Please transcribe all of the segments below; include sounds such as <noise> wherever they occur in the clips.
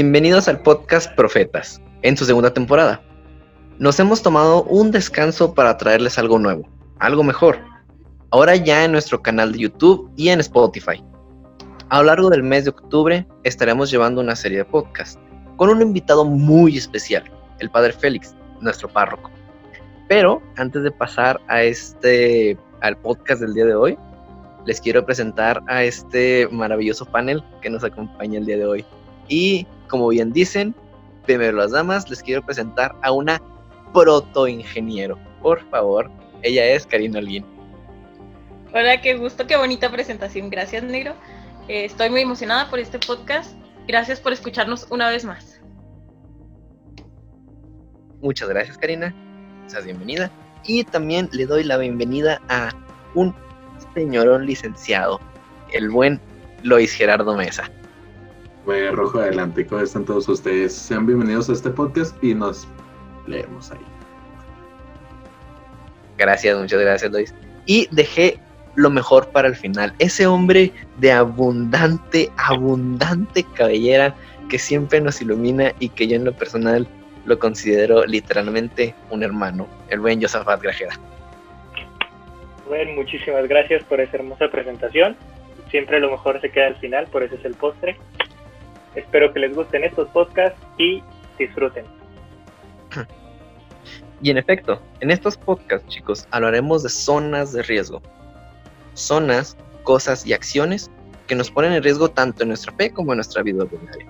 Bienvenidos al podcast Profetas, en su segunda temporada. Nos hemos tomado un descanso para traerles algo nuevo, algo mejor. Ahora ya en nuestro canal de YouTube y en Spotify. A lo largo del mes de octubre estaremos llevando una serie de podcasts con un invitado muy especial, el Padre Félix, nuestro párroco. Pero antes de pasar a este al podcast del día de hoy, les quiero presentar a este maravilloso panel que nos acompaña el día de hoy. Y como bien dicen, primero las damas, les quiero presentar a una protoingeniero. Por favor, ella es Karina Olguín. Hola, qué gusto, qué bonita presentación. Gracias, Negro. Eh, estoy muy emocionada por este podcast. Gracias por escucharnos una vez más. Muchas gracias, Karina. Seas bienvenida. Y también le doy la bienvenida a un señorón licenciado, el buen Lois Gerardo Mesa. Voy rojo adelante. ¿Cómo están todos ustedes? Sean bienvenidos a este podcast y nos leemos ahí. Gracias, muchas gracias, Lois. Y dejé lo mejor para el final. Ese hombre de abundante, abundante cabellera que siempre nos ilumina y que yo en lo personal lo considero literalmente un hermano, el buen Josafat Grajera. Bueno, muchísimas gracias por esa hermosa presentación. Siempre lo mejor se queda al final, por eso es el postre. Espero que les gusten estos podcasts y disfruten. <laughs> Y en efecto, en estos podcasts, chicos, hablaremos de zonas de riesgo. Zonas, cosas y acciones que nos ponen en riesgo tanto en nuestra fe como en nuestra vida ordinaria.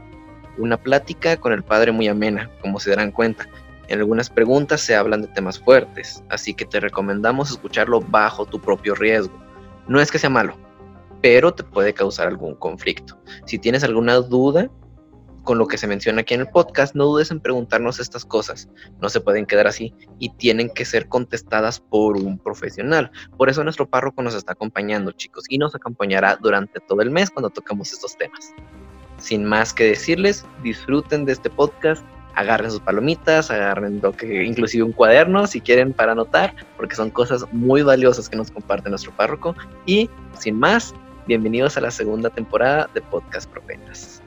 Una plática con el Padre muy amena, como se darán cuenta. En algunas preguntas se hablan de temas fuertes, así que te recomendamos escucharlo bajo tu propio riesgo. No es que sea malo, pero te puede causar algún conflicto. Si tienes alguna duda con lo que se menciona aquí en el podcast, no dudes en preguntarnos estas cosas. No se pueden quedar así y tienen que ser contestadas por un profesional. Por eso nuestro párroco nos está acompañando, chicos, y nos acompañará durante todo el mes cuando tocamos estos temas sin más que decirles, disfruten de este podcast, agarren sus palomitas, agarren lo que, inclusive un cuaderno si quieren para anotar, porque son cosas muy valiosas que nos comparte nuestro párroco. Y sin más, bienvenidos a la segunda temporada de Podcast Profetas.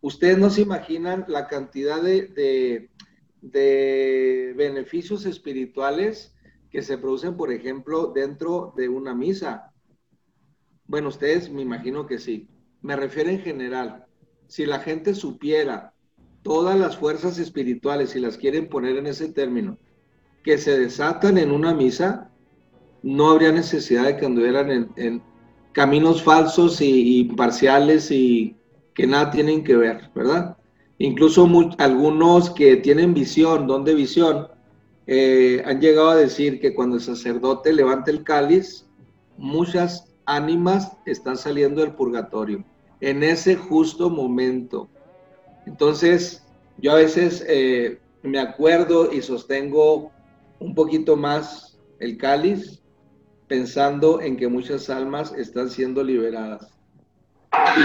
Ustedes no se imaginan la cantidad de, de, de beneficios espirituales que se producen, por ejemplo, dentro de una misa. Bueno, ustedes me imagino que sí. Me refiero en general. Si la gente supiera todas las fuerzas espirituales, si las quieren poner en ese término, que se desatan en una misa, no habría necesidad de que anduvieran en, caminos falsos y, parciales y que nada tienen que ver, ¿verdad? Incluso algunos que tienen visión, don de visión, eh, han llegado a decir que cuando el sacerdote levanta el cáliz, muchas ánimas están saliendo del purgatorio en ese justo momento. Entonces, yo a veces eh, me acuerdo y sostengo un poquito más el cáliz pensando en que muchas almas están siendo liberadas.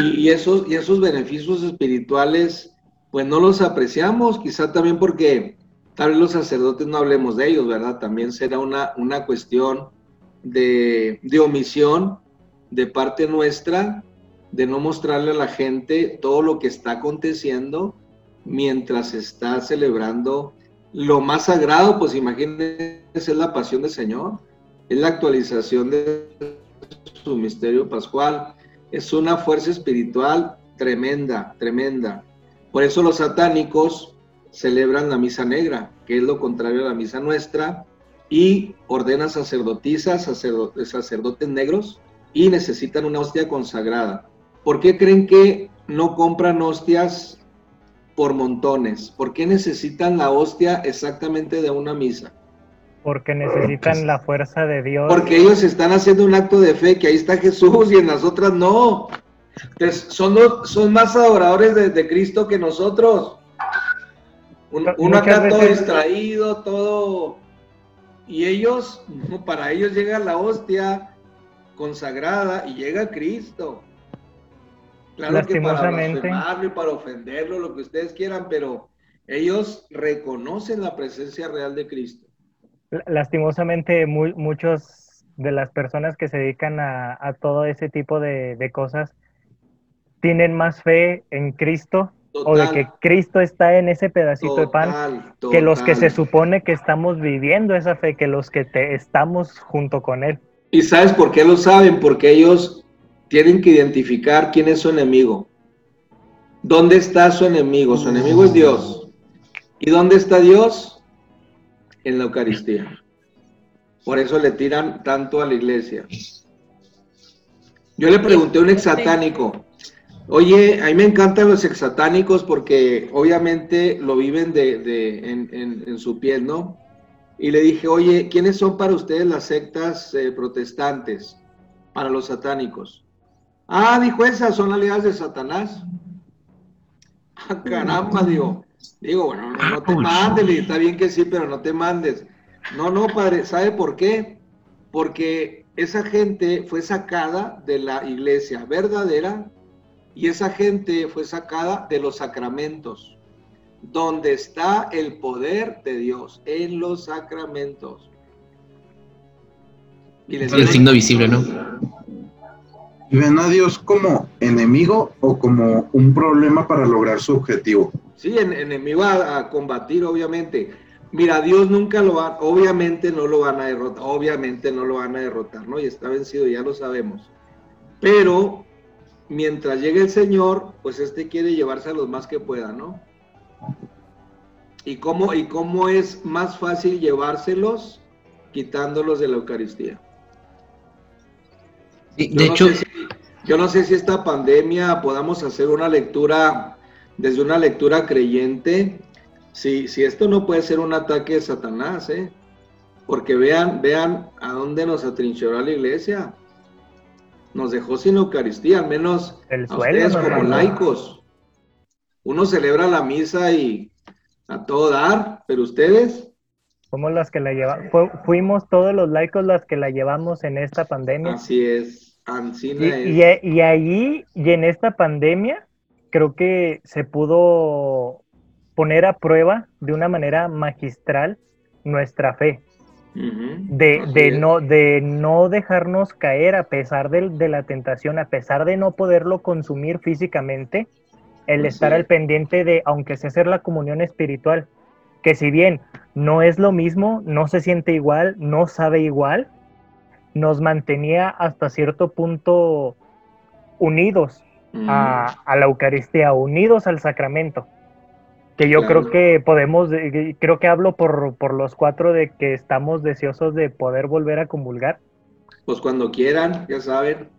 Y, esos, y esos beneficios espirituales, pues no los apreciamos, quizá también porque Tal vez los sacerdotes no hablemos de ellos, ¿verdad? También será una, una cuestión de, de omisión de parte nuestra, de no mostrarle a la gente todo lo que está aconteciendo mientras está celebrando lo más sagrado, pues imagínense, es la pasión del Señor, es la actualización de su misterio pascual, es una fuerza espiritual tremenda, tremenda. Por eso los satánicos celebran la misa negra, que es lo contrario a la misa nuestra, y ordenan sacerdotisas, sacerdotes negros, y necesitan una hostia consagrada. ¿Por qué creen que no compran hostias por montones? ¿Por qué necesitan la hostia exactamente de una misa? Porque necesitan la fuerza de Dios. Porque ellos están haciendo un acto de fe, que ahí está Jesús y en las otras no. Entonces, son, son más adoradores de Cristo que nosotros. Uno, acá todo distraído, todo. Y ellos, <laughs> para ellos llega la hostia consagrada y llega Cristo. Claro que para blasfemarlo y para ofenderlo, lo que ustedes quieran, pero ellos reconocen la presencia real de Cristo. Lastimosamente, muchos de las personas que se dedican a, a todo ese tipo de, de cosas tienen más fe en Cristo o de Total, que Cristo está en ese pedacito de pan total, que los que se total. supone que estamos viviendo esa fe, que los que te estamos junto con Él. ¿Y sabes por qué lo saben? Porque ellos tienen que identificar quién es su enemigo. ¿Dónde está su enemigo? Su enemigo es Dios. ¿Y dónde está Dios? En la Eucaristía. Por eso le tiran tanto a la iglesia. Yo le pregunté a un exsatánico, oye, a mí me encantan los exsatánicos porque obviamente lo viven de, en su piel, ¿no? Y le dije, oye, ¿quiénes son para ustedes las sectas eh, protestantes? Para los satánicos. Ah, dijo esas, son aliadas de Satanás. Ah, caramba, digo. Digo, bueno, no, no te mandes, está bien que sí, pero no te mandes. No, no, padre, ¿sabe por qué? Porque esa gente fue sacada de la iglesia verdadera y esa gente fue sacada de los sacramentos donde está el poder de Dios, en los sacramentos. Y les El signo visible, ¿no? ¿Y ven a Dios como enemigo o como un problema para lograr su objetivo? Sí, en- enemigo a, a combatir, obviamente. Mira, Dios nunca lo va, obviamente no lo van a derrotar, obviamente no lo van a derrotar, ¿no? Y está vencido, ya lo sabemos. Pero mientras llegue el Señor, pues este quiere llevarse a los más que pueda, ¿no? ¿Y cómo, ¿Y cómo es más fácil llevárselos? Quitándolos de la Eucaristía. Sí, de no hecho, si- yo no sé si esta pandemia podamos hacer una lectura, desde una lectura creyente, si, si esto no puede ser un ataque de Satanás, ¿eh? Porque vean, vean a dónde nos atrincheró la iglesia. Nos dejó sin Eucaristía, al menos El a ustedes como laicos. Uno celebra la misa y a todo dar, pero ustedes, Somos las que la llevamos, fuimos todos los laicos las que la llevamos en esta pandemia. así es, Ancina Y, es. y, y ahí, y en esta pandemia, creo que se pudo poner a prueba de una manera magistral nuestra fe, de, de no, de no dejarnos caer a pesar del- de, la tentación, a pesar de no poderlo consumir físicamente, el Así estar es. al pendiente de, aunque sea hacer la comunión espiritual, que si bien no es lo mismo, no se siente igual, no sabe igual, nos mantenía hasta cierto punto unidos Ujú. a, a la Eucaristía, unidos al sacramento. Que yo Claro. creo que podemos, eh, creo que hablo por, por los cuatro de que estamos deseosos de poder volver a comulgar. Pues cuando quieran, ya saben.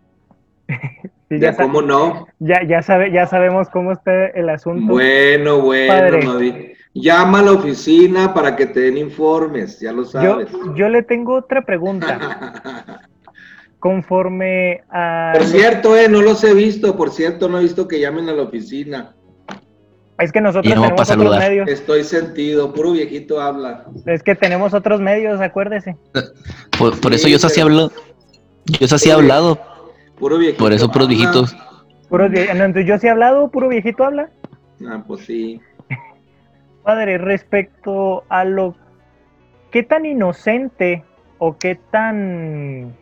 <laughs> Sí, Ya, cómo no. ya, ya, sabe, ya sabemos cómo está el asunto. Bueno, bueno, Padre. Llama a la oficina para que te den informes, ya lo sabes. yo le tengo otra pregunta. <laughs> Conforme a... por cierto, eh, no los he visto, por cierto, no he visto que llamen a la oficina. Es que nosotros no tenemos otros medios. Estoy sentido, puro viejito habla. Es que tenemos otros medios, acuérdese. <laughs> por, por eso yo pero- hablo. Yo sí Pero- hablado. Puro viejito. Por eso puros habla. viejitos. Puros vie- no, entonces yo sí he hablado, puro viejito habla. Ah, pues sí. Padre, respecto a lo qué tan inocente o qué tan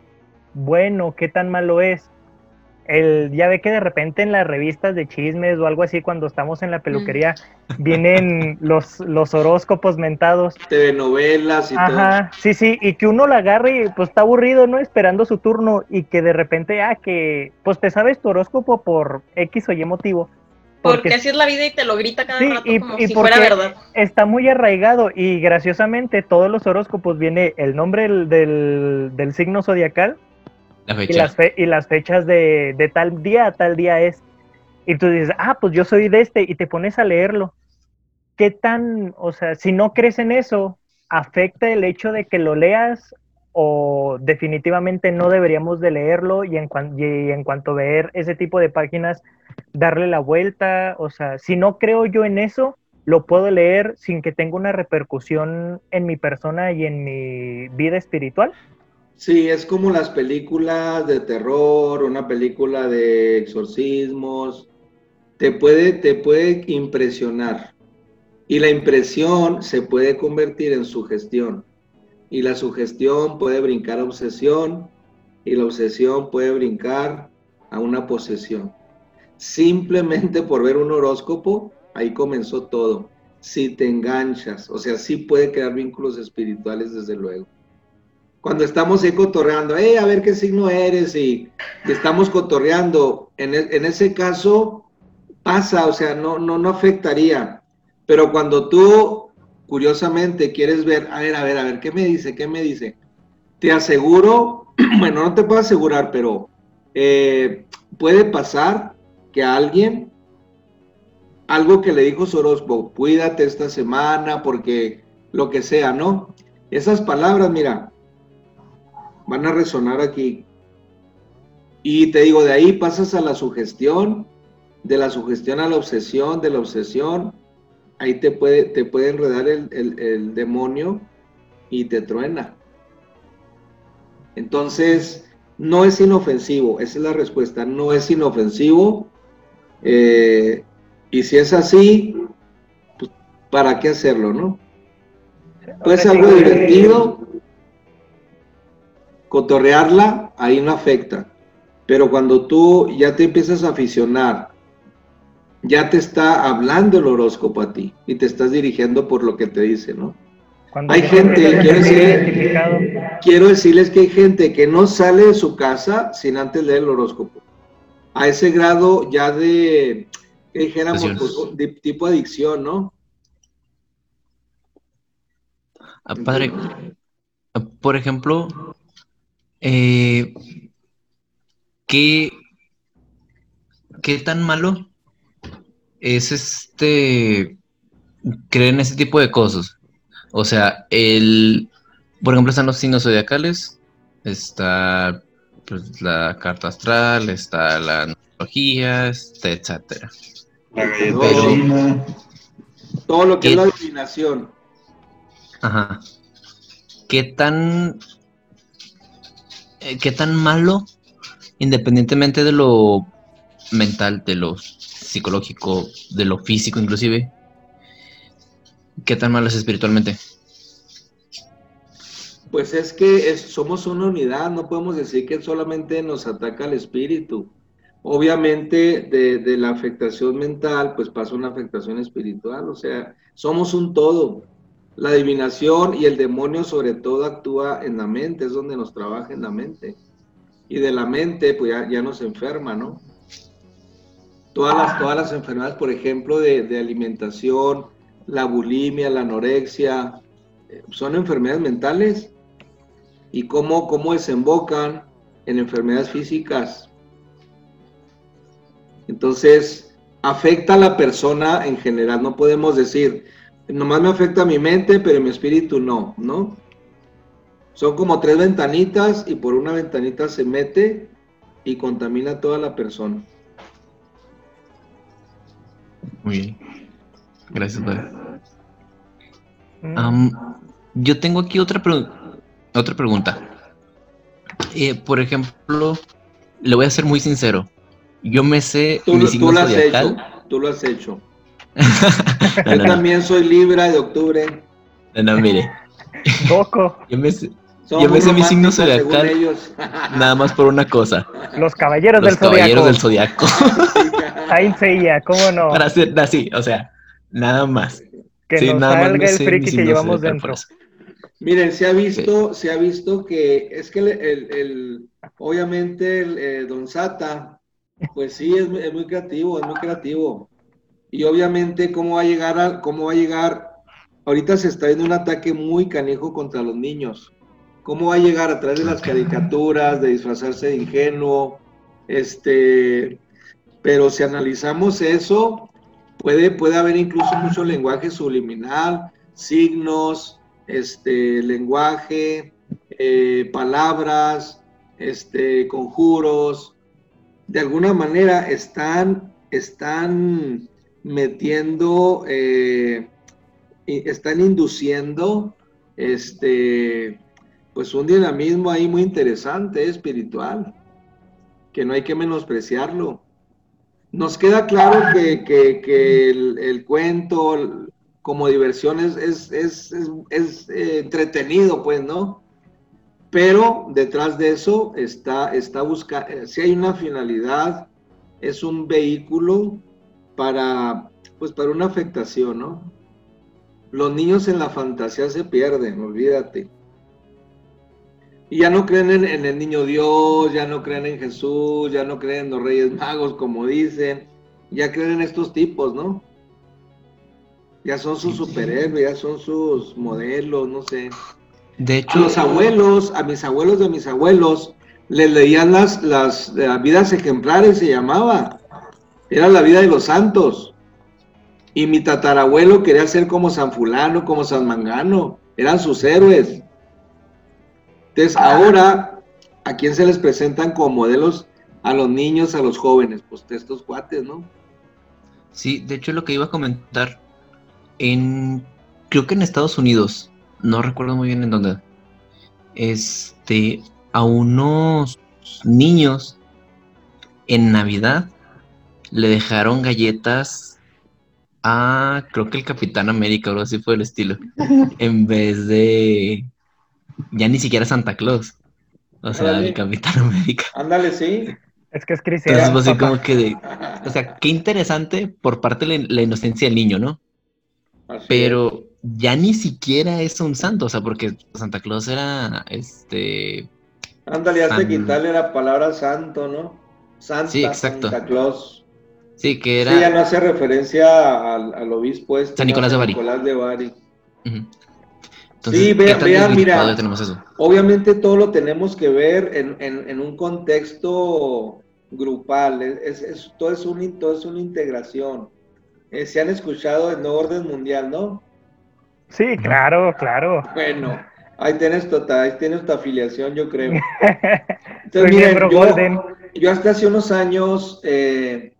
bueno, qué tan malo es. El, ya ve que de repente en las revistas de chismes o algo así, cuando estamos en la peluquería, vienen <laughs> los, los horóscopos mentados. TV-novelas y Ajá, sí, sí, y que uno la agarre y pues está aburrido, ¿no? Esperando su turno y que de repente, ah, que pues te sabes tu horóscopo por X o Y motivo. Porque así es la vida y te lo grita cada Sí, rato y- como y si porque- fuera verdad. está muy arraigado y graciosamente todos los horóscopos viene el nombre del, del, del signo zodiacal La y las, fe- y las fechas de, de tal día a tal día es. Y tú dices, ah, pues yo soy de este y te pones a leerlo. ¿Qué tan, o sea, si no crees en eso, afecta el hecho de que lo leas o definitivamente no deberíamos de leerlo y en, cuan- y en cuanto a ver ese tipo de páginas, darle la vuelta? O sea, si no creo yo en eso, lo puedo leer sin que tenga una repercusión en mi persona y en mi vida espiritual. Sí, es como las películas de terror, una película de exorcismos. Te puede, te puede impresionar. Y la impresión se puede convertir en sugestión. y la sugestión puede brincar a obsesión y la obsesión puede brincar a una posesión. Simplemente por ver un horóscopo, ahí comenzó todo. Si te enganchas, o sea, sí puede crear vínculos espirituales desde luego. Cuando estamos ahí cotorreando, eh, a ver qué signo eres y, estamos cotorreando, en, e, en, ese caso pasa, o sea, no, no, no afectaría. Pero cuando tú, curiosamente, quieres ver, a ver, a ver, a ver, ¿qué me dice? ¿Qué me dice? Te aseguro, <clears throat> bueno, no te puedo asegurar, pero eh, puede pasar que alguien, algo que le dijo Sorosbo, cuídate esta semana porque lo que sea, ¿no? Esas palabras, mira, van a resonar aquí. Y te digo, de ahí pasas a la sugestión, de la sugestión a la obsesión, de la obsesión, ahí te puede, te puede enredar el, el demonio y te truena. Entonces, no es inofensivo, esa es la respuesta, no es inofensivo. Eh, y si es así, pues, ¿para qué hacerlo, no? Puede ser algo divertido, cotorrearla, ahí no afecta. Pero cuando tú ya te empiezas a aficionar, ya te está hablando el horóscopo a ti y te estás dirigiendo por lo que te dice, ¿no? hay gente, quiero, decirles que hay gente que no sale de su casa sin antes leer el horóscopo. A ese grado ya de, dijéramos, pues, de tipo adicción, ¿no? Ah, padre, por ejemplo, eh, ¿qué, ¿qué tan malo es este creer en ese tipo de cosas? O sea, el, por ejemplo, están los signos zodiacales, está pues, la carta astral, está la numerología, está, etcétera. Pero, todo lo que es la adivinación. Ajá. ¿Qué tan eh, qué tan malo, independientemente de lo mental, de lo psicológico, de lo físico inclusive, ¿Qué tan malo es espiritualmente? Pues es que somos una unidad, no podemos decir que solamente nos ataca el espíritu. Obviamente de, la afectación mental, pues pasa una afectación espiritual, o sea, somos un todo. La adivinación y el demonio sobre todo actúa en la mente, es donde nos trabaja en la mente. Y de la mente, pues ya, nos enferma, ¿no? Todas las, todas las enfermedades, por ejemplo, de, de alimentación, la bulimia, la anorexia, eh, son enfermedades mentales y cómo, cómo desembocan en enfermedades físicas. Entonces, afecta a la persona en general. No podemos decir, nomás me afecta a mi mente, pero mi espíritu no, ¿no? Son como tres ventanitas y por una ventanita se mete y contamina a toda la persona. Muy bien. Gracias, padre. Mm. yo tengo aquí otra, otra pregunta. Eh, por ejemplo, le voy a ser muy sincero. Yo me sé tú, tú lo has hecho. Tú lo has hecho. <laughs> yo también soy Libra de octubre. No, mire. <laughs> Poco. yo me sé, yo me sé mi signo zodiacal <laughs> nada más por una cosa. Los caballeros Los del caballeros del zodiaco. Ahí se ¿cómo no? Para ser así, o sea, nada más. Que nos salga el friki que llevamos dentro. Miren, se ha visto, se ha visto que es que el, obviamente el, eh, Don Sata, pues sí, es, muy creativo, es muy creativo. Y obviamente cómo va a llegar a, cómo va a llegar, ahorita se está viendo un ataque muy canijo contra los niños. ¿Cómo va a llegar a través de las caricaturas, de disfrazarse de ingenuo? Este, pero si analizamos eso, Puede, puede haber incluso mucho lenguaje subliminal, signos, este, lenguaje, eh, palabras, este, conjuros. De alguna manera están, están metiendo, eh, están induciendo este, pues un dinamismo ahí muy interesante, espiritual, que no hay que menospreciarlo. Nos queda claro que, el, cuento, como diversión es, es, es, es eh, entretenido, pues, ¿no? Pero detrás de eso está, está buscando, eh, si hay una finalidad, es un vehículo para, pues, para una afectación, ¿no? Los niños en la fantasía se pierden, olvídate. Y ya no creen en, en, el niño Dios, ya no creen en Jesús, ya no creen en los Reyes Magos, como dicen, ya creen en estos tipos, ¿no? Ya son sus superhéroes, ya son sus modelos, no sé. De hecho, A los abuelos, a mis abuelos de mis abuelos, les leían las, las, las vidas ejemplares, se llamaba. Era la vida de los santos. Y mi tatarabuelo quería ser como San Fulano, como San Mangano. Eran sus héroes. Entonces, ahora, ¿a quién se les presentan como modelos? A los niños, a los jóvenes. Pues estos cuates, ¿no? Sí, de hecho lo que iba a comentar, en, creo que en Estados Unidos, no recuerdo muy bien en dónde, este, a unos niños en Navidad le dejaron galletas a, creo que el Capitán América o algo así fue el estilo, <laughs> en vez de, ya ni siquiera Santa Claus, o sea, el Capitán América. Ándale, sí. Es que es Chris Entonces, pues, así como que de, o sea, qué interesante por parte de la inocencia del niño, ¿no? Así Pero ya ni siquiera es un santo, o sea, porque Santa Claus era, este, es. Ándale, hasta San- quitarle la palabra santo, ¿no? Santa, Sí, exacto. Santa Claus. sí, que Sí, ya era, no hace referencia al, al obispo este. San. Nicolás de Bari. Nicolás de Bari. Entonces, Sí, ¿qué vean, desvirtuado mira. ya tenemos eso? Obviamente todo lo tenemos que ver en, en- en un contexto grupal, es, es- todo, es un, todo es una integración. Eh, se han escuchado el nuevo orden mundial, ¿no? Sí, claro, claro. Bueno, ahí tienes tu, ahí tienes tu afiliación, yo creo. <laughs> Soy Entonces, miren, yo, yo hasta hace unos años, eh,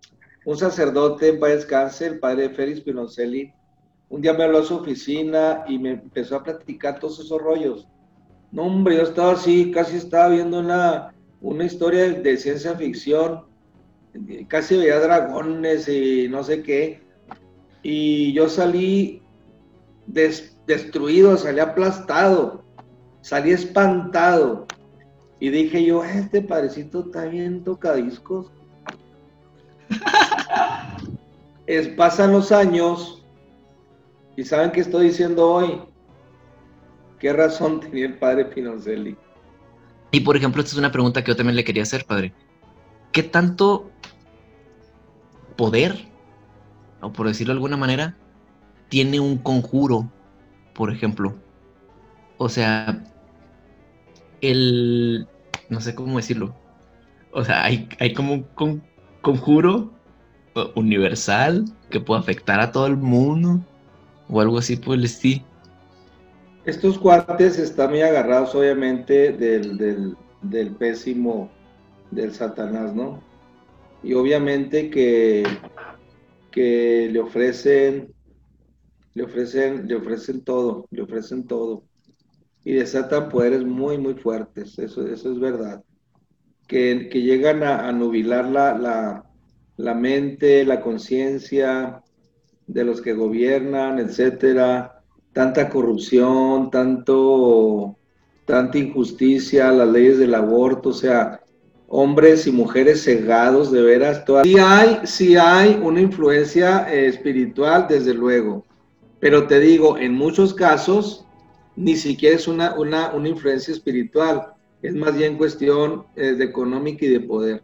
un sacerdote en paz descanse, el padre Félix Pinoncelli, un día me habló a su oficina y me empezó a platicar todos esos rollos. No, hombre, yo estaba así, casi estaba viendo una, una historia de, de ciencia ficción, casi veía dragones y no sé qué, y yo salí des- destruido, salí aplastado, salí espantado. Y dije yo, este padrecito está bien tocadiscos. <laughs> es, pasan los años y ¿saben qué estoy diciendo hoy? ¿Qué razón tenía el padre Pinoncelli? Y por ejemplo, esta es una pregunta que yo también le quería hacer, padre. ¿Qué tanto poder, o por decirlo de alguna manera, tiene un conjuro, por ejemplo? O sea, el... no sé cómo decirlo. O sea, hay, hay como un con- conjuro universal que puede afectar a todo el mundo o algo así por el estilo. Estos cuates están muy agarrados obviamente del, del pésimo del Satanás, ¿no? Y obviamente que, que le ofrecen, le ofrecen, le ofrecen todo, le ofrecen todo. Y desatan poderes muy, muy fuertes, eso, eso es verdad. Que, que llegan a, a nubilar la, la, la mente, la conciencia de los que gobiernan, etcétera tanta corrupción, tanto, tanta injusticia, las leyes del aborto, o sea, hombres y mujeres cegados, de veras. Todas. Sí hay, sí hay una influencia eh, espiritual, desde luego, pero te digo, en muchos casos ni siquiera es una, una, una influencia espiritual, es más bien cuestión eh, de económica y de poder.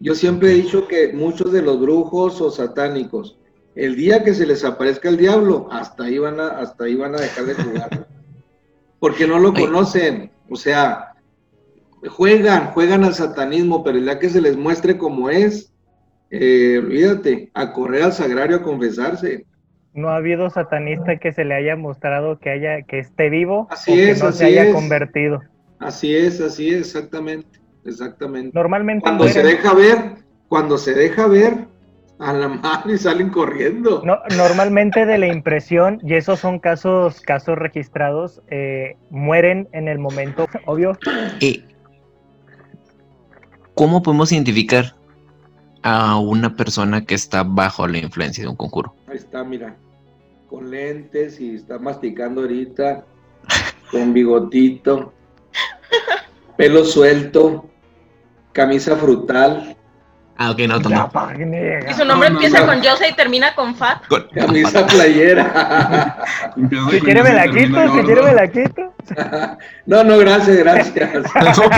Yo siempre he dicho que muchos de los brujos o satánicos, el día que se les aparezca el diablo, hasta ahí van a, hasta ahí van a dejar de jugar. Porque no lo conocen. O sea, juegan, juegan al satanismo, pero el día que se les muestre como es, eh, olvídate, a correr al sagrario a confesarse. No ha habido satanista que se le haya mostrado que haya que esté vivo Así o que es, no así se haya es. convertido. Así es, así es, exactamente, exactamente. Normalmente Cuando se deja ver, cuando se deja ver, a la madre salen corriendo. no- normalmente de la impresión, y esos son casos, casos registrados, eh, mueren en el momento, obvio, Eh, ¿Cómo podemos identificar a una persona que está bajo la influencia de un conjuro? Ahí está, mira. con lentes y está masticando ahorita, con bigotito, pelo suelto, camisa frutal, Ah, ok, no, pagnega. Y su nombre No, no, empieza no. con Jose y termina con Fat. Con- camisa playera. <laughs> Si quiere me la quito, si quiere me la quito. <laughs> No, no, gracias, gracias. <laughs>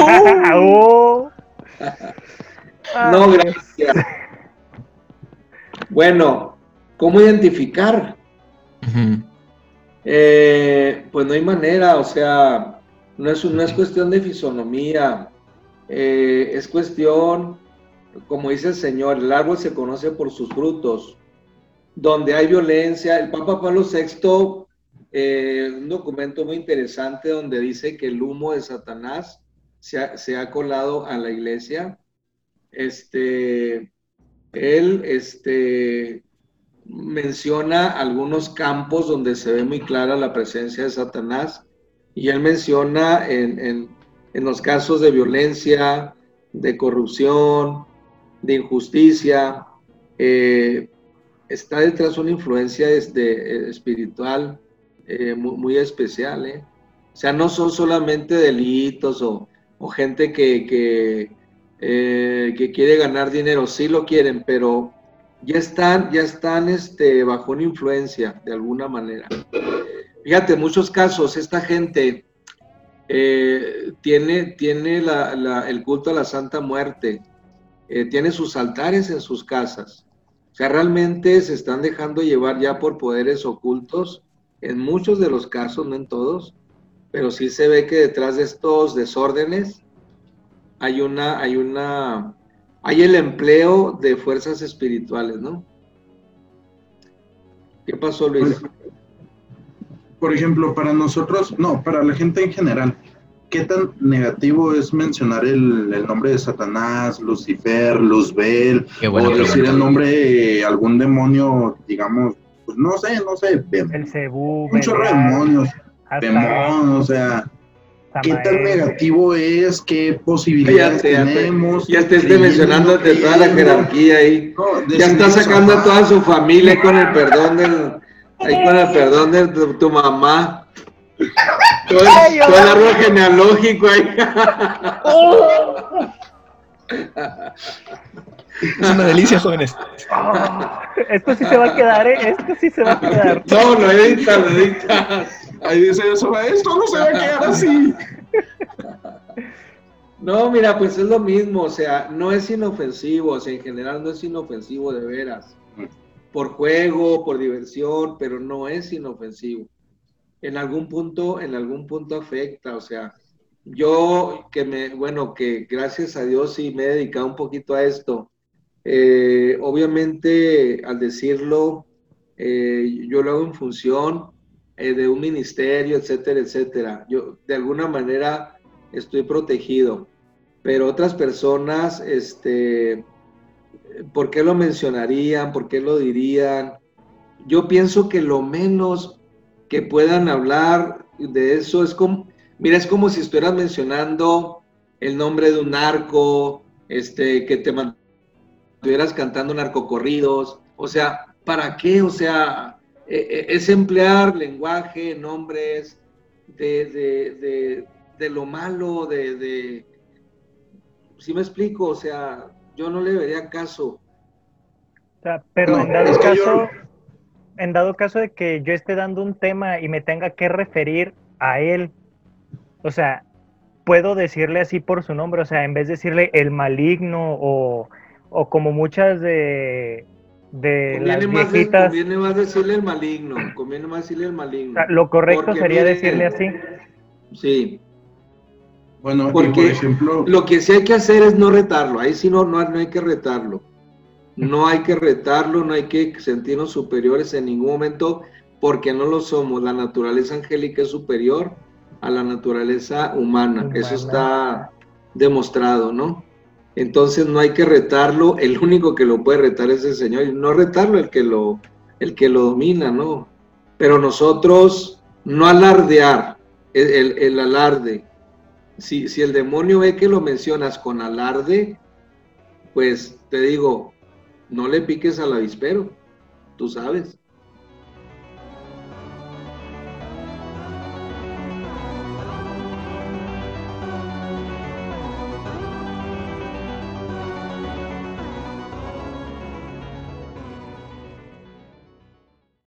Oh. No, gracias. Bueno, ¿cómo identificar? Eh, pues no hay manera, o sea, no es, no es cuestión de fisonomía, eh, es cuestión, como dice el Señor, el árbol se conoce por sus frutos. Donde hay violencia, el Papa Pablo VI, eh, un documento muy interesante donde dice que el humo de Satanás se ha, colado a la iglesia. Este, él, este, menciona algunos campos donde se ve muy clara la presencia de Satanás y él menciona en, en- en los casos de violencia, de corrupción, de injusticia, eh, está detrás una influencia este, espiritual eh, muy, muy especial. ¿eh? O sea, no son solamente delitos o, o gente que, eh, que quiere ganar dinero, sí lo quieren, pero ya están, ya están este, bajo una influencia de alguna manera. Fíjate, en muchos casos esta gente eh, tiene, tiene el culto a la Santa Muerte, eh, tiene sus altares en sus casas. O sea, realmente se están dejando llevar ya por poderes ocultos, en muchos de los casos, no en todos, pero sí se ve que detrás de estos desórdenes hay una, hay una, hay el empleo de fuerzas espirituales, ¿no? ¿Qué pasó, Luis? Por ejemplo, para nosotros, no, para la gente en general, ¿qué tan negativo es mencionar el, el nombre de Satanás, Lucifer, Luzbel, o decir el nombre de algún demonio, digamos, pues no sé, no sé, El cebú. un chorro de Belial, demonios, hasta demonios, o sea, ¿qué tan negativo es? ¿Qué posibilidades Ya te- ya te- tenemos? Ya te Creyendo, mencionando de toda la jerarquía ahí. No, Ya está sacando a toda su familia con el <laughs> perdón del, ahí con el perdón de tu, tu mamá. Todo el, Ay, todo el árbol genealógico ahí. <laughs> Es una delicia, jóvenes. Oh, esto sí se va a quedar, ¿eh? Esto sí se va a quedar. No, lo editas, lo editas. Ahí dice eso, esto no se va a quedar así. <laughs> No, mira, pues es lo mismo, o sea, no es inofensivo, o sea, en general no es inofensivo de veras. Por juego, por diversión, pero no es inofensivo. En algún punto, en algún punto afecta, o sea, yo que me, bueno, que gracias a Dios sí me he dedicado un poquito a esto. Eh, obviamente, al decirlo, eh, yo lo hago en función eh, de un ministerio, etcétera, etcétera. Yo de alguna manera estoy protegido, pero otras personas, este, ¿por qué lo mencionarían? ¿Por qué lo dirían? Yo pienso que lo menos que puedan hablar de eso es como, mira, es como si estuvieras mencionando el nombre de un narco, este, que te estuvieras cantando narcocorridos, o sea, ¿para qué? O sea, eh, eh, es emplear lenguaje, nombres de, de, de, de lo malo, de, ¿sí me explico? O sea, yo no le vería caso. O sea, pero No, en dado yo- caso, en dado caso de que yo esté dando un tema y me tenga que referir a él, o sea, puedo decirle así por su nombre, o sea, en vez de decirle el maligno o, o como muchas de, de las Conviene más, conviene más decirle el maligno, conviene más decirle el o maligno. sea, lo correcto Porque sería mire, decirle así. Sí, Bueno, Porque por ejemplo, Lo que sí hay que hacer es no retarlo. Ahí sí no, no, no hay que retarlo. No hay que retarlo, no hay que sentirnos superiores en ningún momento porque no lo somos. La naturaleza angélica es superior a la naturaleza humana. Humana. Eso está demostrado, ¿no? Entonces no hay que retarlo. El único que lo puede retar es el Señor. Y no retarlo el que lo, el que lo domina, ¿no? Pero nosotros no alardear, el, el- alarde. Si, si el demonio ve que lo mencionas con alarde, pues te digo, no le piques al avispero, tú sabes.